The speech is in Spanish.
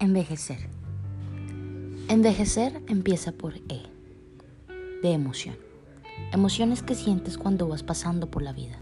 Envejecer. Envejecer empieza por E, de emoción. Emociones que sientes cuando vas pasando por la vida.